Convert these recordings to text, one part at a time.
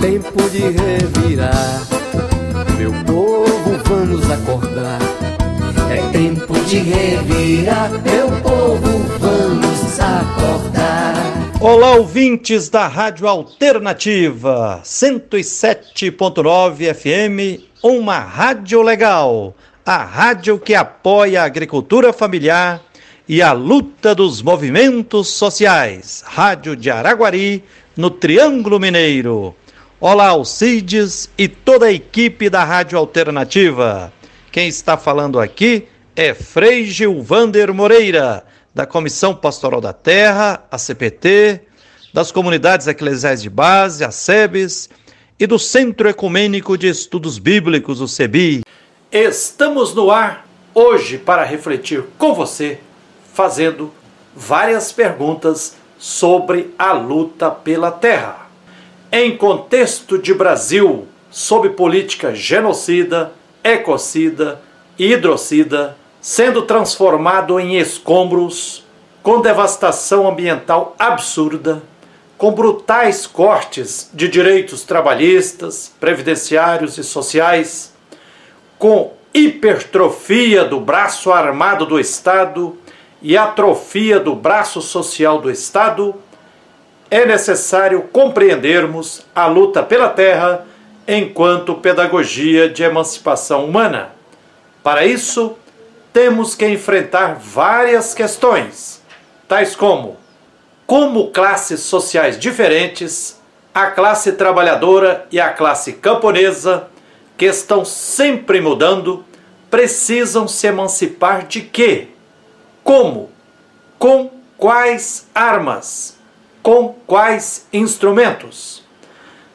tempo de revirar. Meu povo, vamos acordar. É tempo de revirar, meu povo, vamos acordar. Olá, ouvintes da Rádio Alternativa 107.9 FM, uma rádio legal, a rádio que apoia a agricultura familiar e a luta dos movimentos sociais. Rádio de Araguari, no Triângulo Mineiro. Olá, Alcides e toda a equipe da Rádio Alternativa. Quem está falando aqui é Frei Gilvander Moreira, da Comissão Pastoral da Terra, a CPT, das comunidades eclesiais de base, a SEBES, e do Centro Ecumênico de Estudos Bíblicos, o CEBI. Estamos no ar hoje para refletir com você fazendo várias perguntas sobre a luta pela terra. Em contexto de Brasil, sob política genocida, ecocida e hidrocida, sendo transformado em escombros, com devastação ambiental absurda, com brutais cortes de direitos trabalhistas, previdenciários e sociais, com hipertrofia do braço armado do Estado e atrofia do braço social do Estado, é necessário compreendermos a luta pela terra enquanto pedagogia de emancipação humana. Para isso, temos que enfrentar várias questões, tais como como classes sociais diferentes, a classe trabalhadora e a classe camponesa, que estão sempre mudando, precisam se emancipar de quê? Como? Com quais armas? Com quais instrumentos?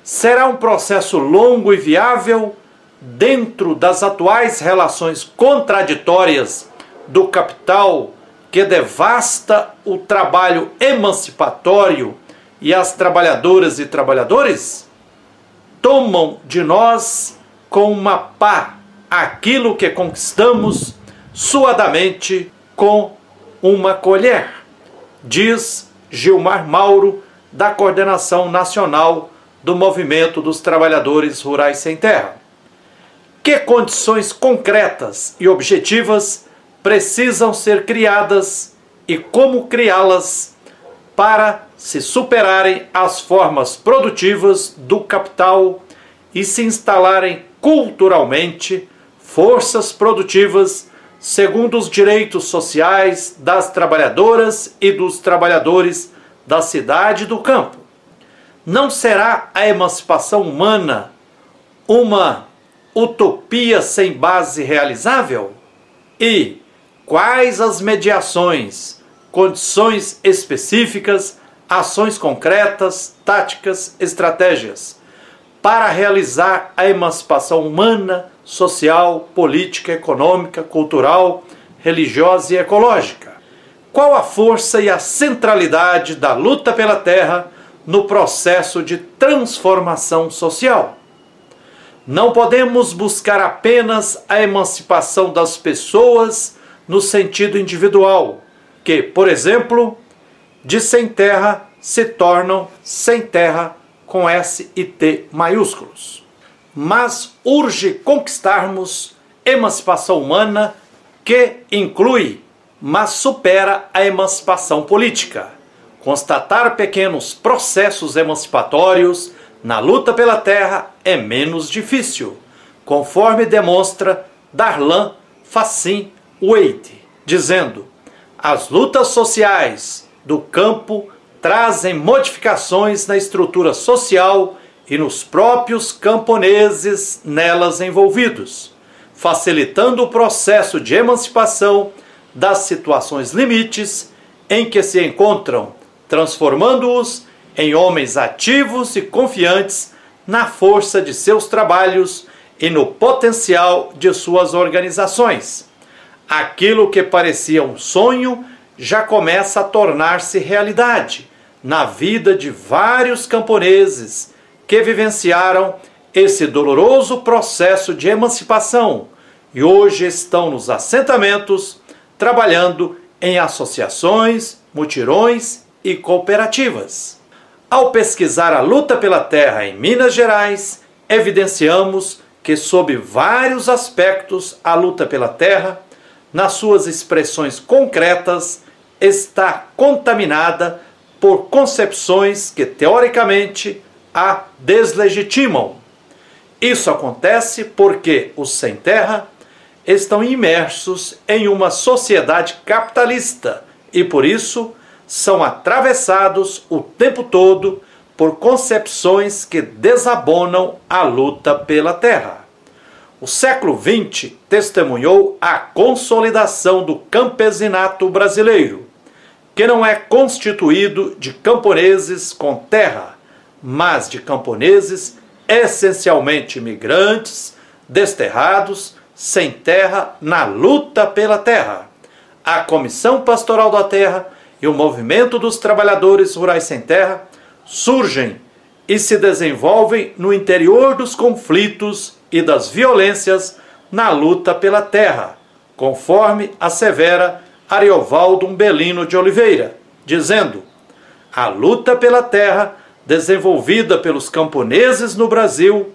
Será um processo longo e viável dentro das atuais relações contraditórias do capital que devasta o trabalho emancipatório e as trabalhadoras e trabalhadores? Tomam de nós com uma pá aquilo que conquistamos suadamente com uma colher, diz Gilmar Mauro, da Coordenação Nacional do Movimento dos Trabalhadores Rurais Sem Terra. Que condições concretas e objetivas precisam ser criadas e como criá-las para se superarem as formas produtivas do capital e se instalarem culturalmente forças produtivas segundo os direitos sociais das trabalhadoras e dos trabalhadores da cidade e do campo. Não será a emancipação humana uma utopia sem base realizável? E quais as mediações, condições específicas, ações concretas, táticas, estratégias para realizar a emancipação humana social, política, econômica, cultural, religiosa e ecológica. Qual a força e a centralidade da luta pela terra no processo de transformação social? Não podemos buscar apenas a emancipação das pessoas no sentido individual, que, por exemplo, de sem terra se tornam sem terra com S e T maiúsculos mas urge conquistarmos emancipação humana que inclui, mas supera a emancipação política. Constatar pequenos processos emancipatórios na luta pela terra é menos difícil, conforme demonstra Darlan Facin Wade, dizendo: as lutas sociais do campo trazem modificações na estrutura social e nos próprios camponeses nelas envolvidos, facilitando o processo de emancipação das situações limites em que se encontram, transformando-os em homens ativos e confiantes na força de seus trabalhos e no potencial de suas organizações. Aquilo que parecia um sonho já começa a tornar-se realidade na vida de vários camponeses que vivenciaram esse doloroso processo de emancipação e hoje estão nos assentamentos trabalhando em associações, mutirões e cooperativas. Ao pesquisar a luta pela terra em Minas Gerais, evidenciamos que, sob vários aspectos, a luta pela terra, nas suas expressões concretas, está contaminada por concepções que, teoricamente, a deslegitimam. Isso acontece porque os sem terra estão imersos em uma sociedade capitalista e, por isso, são atravessados o tempo todo por concepções que desabonam a luta pela terra. O século XX testemunhou a consolidação do campesinato brasileiro, que não é constituído de camponeses com terra, mas de camponeses essencialmente migrantes, desterrados, sem terra, na luta pela terra. A Comissão Pastoral da Terra e o movimento dos trabalhadores rurais sem terra surgem e se desenvolvem no interior dos conflitos e das violências na luta pela terra, conforme assevera Ariovaldo Umbelino de Oliveira, dizendo: a luta pela terra desenvolvida pelos camponeses no Brasil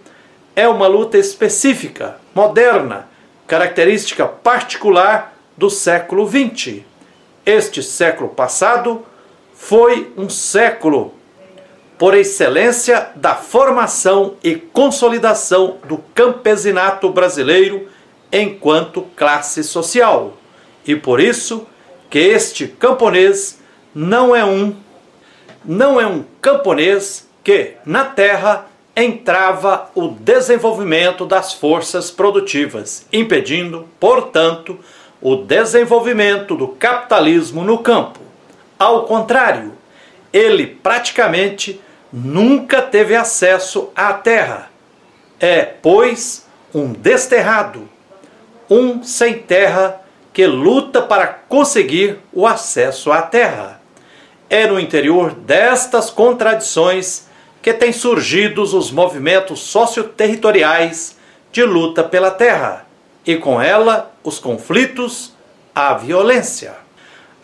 é uma luta específica, moderna, característica particular do século XX. Este século passado foi um século por excelência da formação e consolidação do campesinato brasileiro enquanto classe social. E por isso que este camponês não é um não é um camponês que na terra entrava o desenvolvimento das forças produtivas, impedindo, portanto, o desenvolvimento do capitalismo no campo. Ao contrário, ele praticamente nunca teve acesso à terra. É, pois, um desterrado, um sem terra que luta para conseguir o acesso à terra. É no interior destas contradições que têm surgido os movimentos socioterritoriais de luta pela terra e com ela os conflitos, a violência.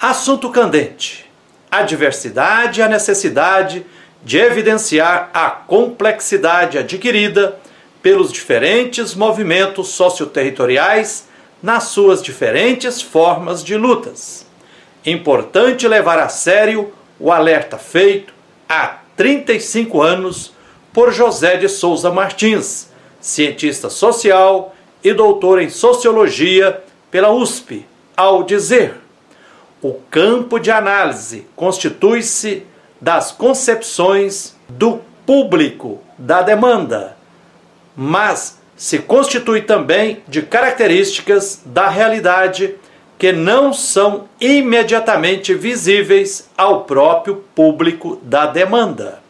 Assunto candente: a diversidade e a necessidade de evidenciar a complexidade adquirida pelos diferentes movimentos socioterritoriais nas suas diferentes formas de lutas. Importante levar a sério o alerta feito há 35 anos por José de Souza Martins, cientista social e doutor em sociologia pela USP, ao dizer: o campo de análise constitui-se das concepções do público, da demanda, mas se constitui também de características da realidade que não são imediatamente visíveis ao próprio público da demanda.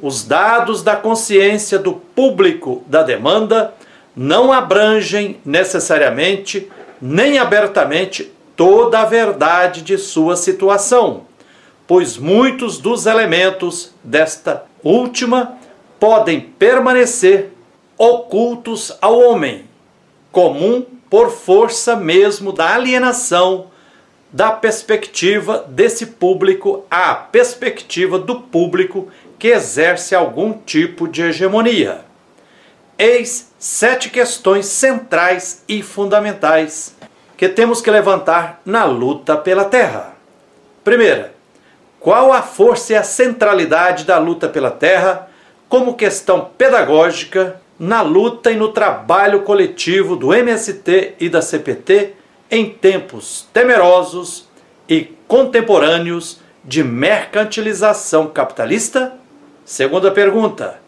Os dados da consciência do público da demanda não abrangem necessariamente nem abertamente toda a verdade de sua situação, pois muitos dos elementos desta última podem permanecer ocultos ao homem, comum por força mesmo da alienação da perspectiva desse público à perspectiva do público que exerce algum tipo de hegemonia. Eis sete questões centrais e fundamentais que temos que levantar na luta pela terra. Primeira, qual a força e a centralidade da luta pela terra como questão pedagógica na luta e no trabalho coletivo do MST e da CPT em tempos temerosos e contemporâneos de mercantilização capitalista? Segunda pergunta: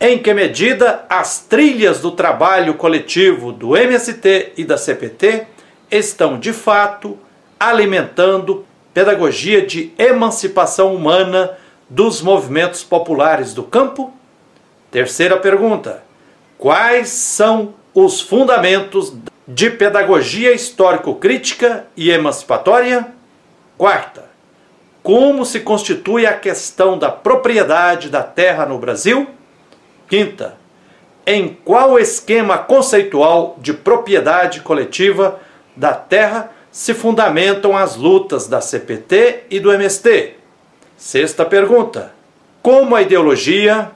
em que medida as trilhas do trabalho coletivo do MST e da CPT estão de fato alimentando pedagogia de emancipação humana dos movimentos populares do campo? Terceira pergunta: Quais são os fundamentos de pedagogia histórico-crítica e emancipatória? Quarta, como se constitui a questão da propriedade da terra no Brasil? Quinta, em qual esquema conceitual de propriedade coletiva da terra se fundamentam as lutas da CPT e do MST? Sexta pergunta: como a ideologia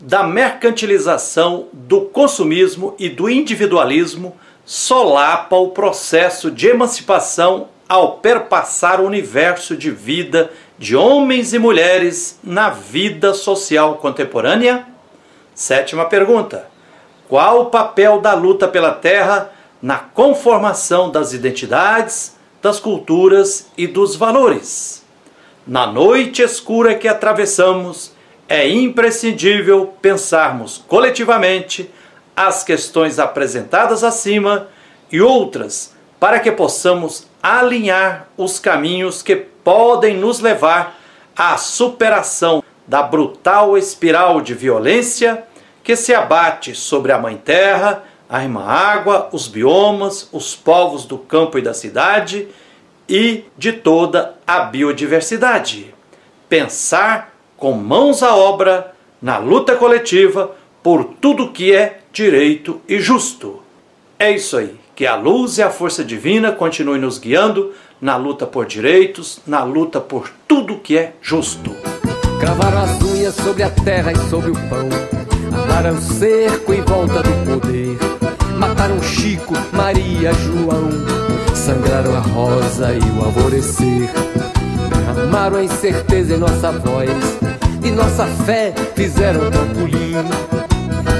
da mercantilização, do consumismo e do individualismo solapa o processo de emancipação ao perpassar o universo de vida de homens e mulheres na vida social contemporânea? Sétima pergunta: Qual o papel da luta pela terra na conformação das identidades, das culturas e dos valores? Na noite escura que atravessamos, é imprescindível pensarmos coletivamente as questões apresentadas acima e outras para que possamos alinhar os caminhos que podem nos levar à superação da brutal espiral de violência que se abate sobre a Mãe Terra, a Irmã Água, os biomas, os povos do campo e da cidade e de toda a biodiversidade. Pensar com mãos à obra na luta coletiva por tudo que é direito e justo. É isso aí. Que a luz e a força divina continuem nos guiando na luta por direitos, na luta por tudo que é justo. Cravaram as unhas sobre a terra e sobre o pão. Armaram cerco em volta do poder. Mataram Chico, Maria, João. Sangraram a rosa e o alvorecer. Amaram a incerteza em nossa voz. E nossa fé fizeram trampolim.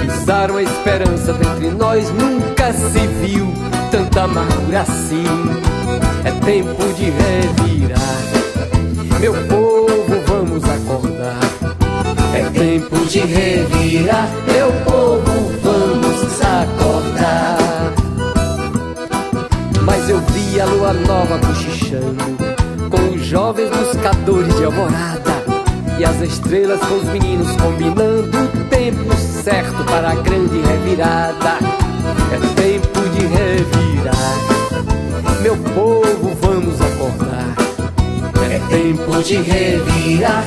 Pisaram a esperança dentre nós. Nunca se viu tanta amargura assim. É tempo de revirar. Meu povo, vamos acordar. É tempo de revirar. Meu povo, vamos acordar. Mas eu vi a lua nova cochichando com os jovens buscadores de alvorada. E as estrelas com os meninos combinando o tempo certo para a grande revirada. É tempo de revirar. Meu povo, vamos acordar. É tempo de revirar.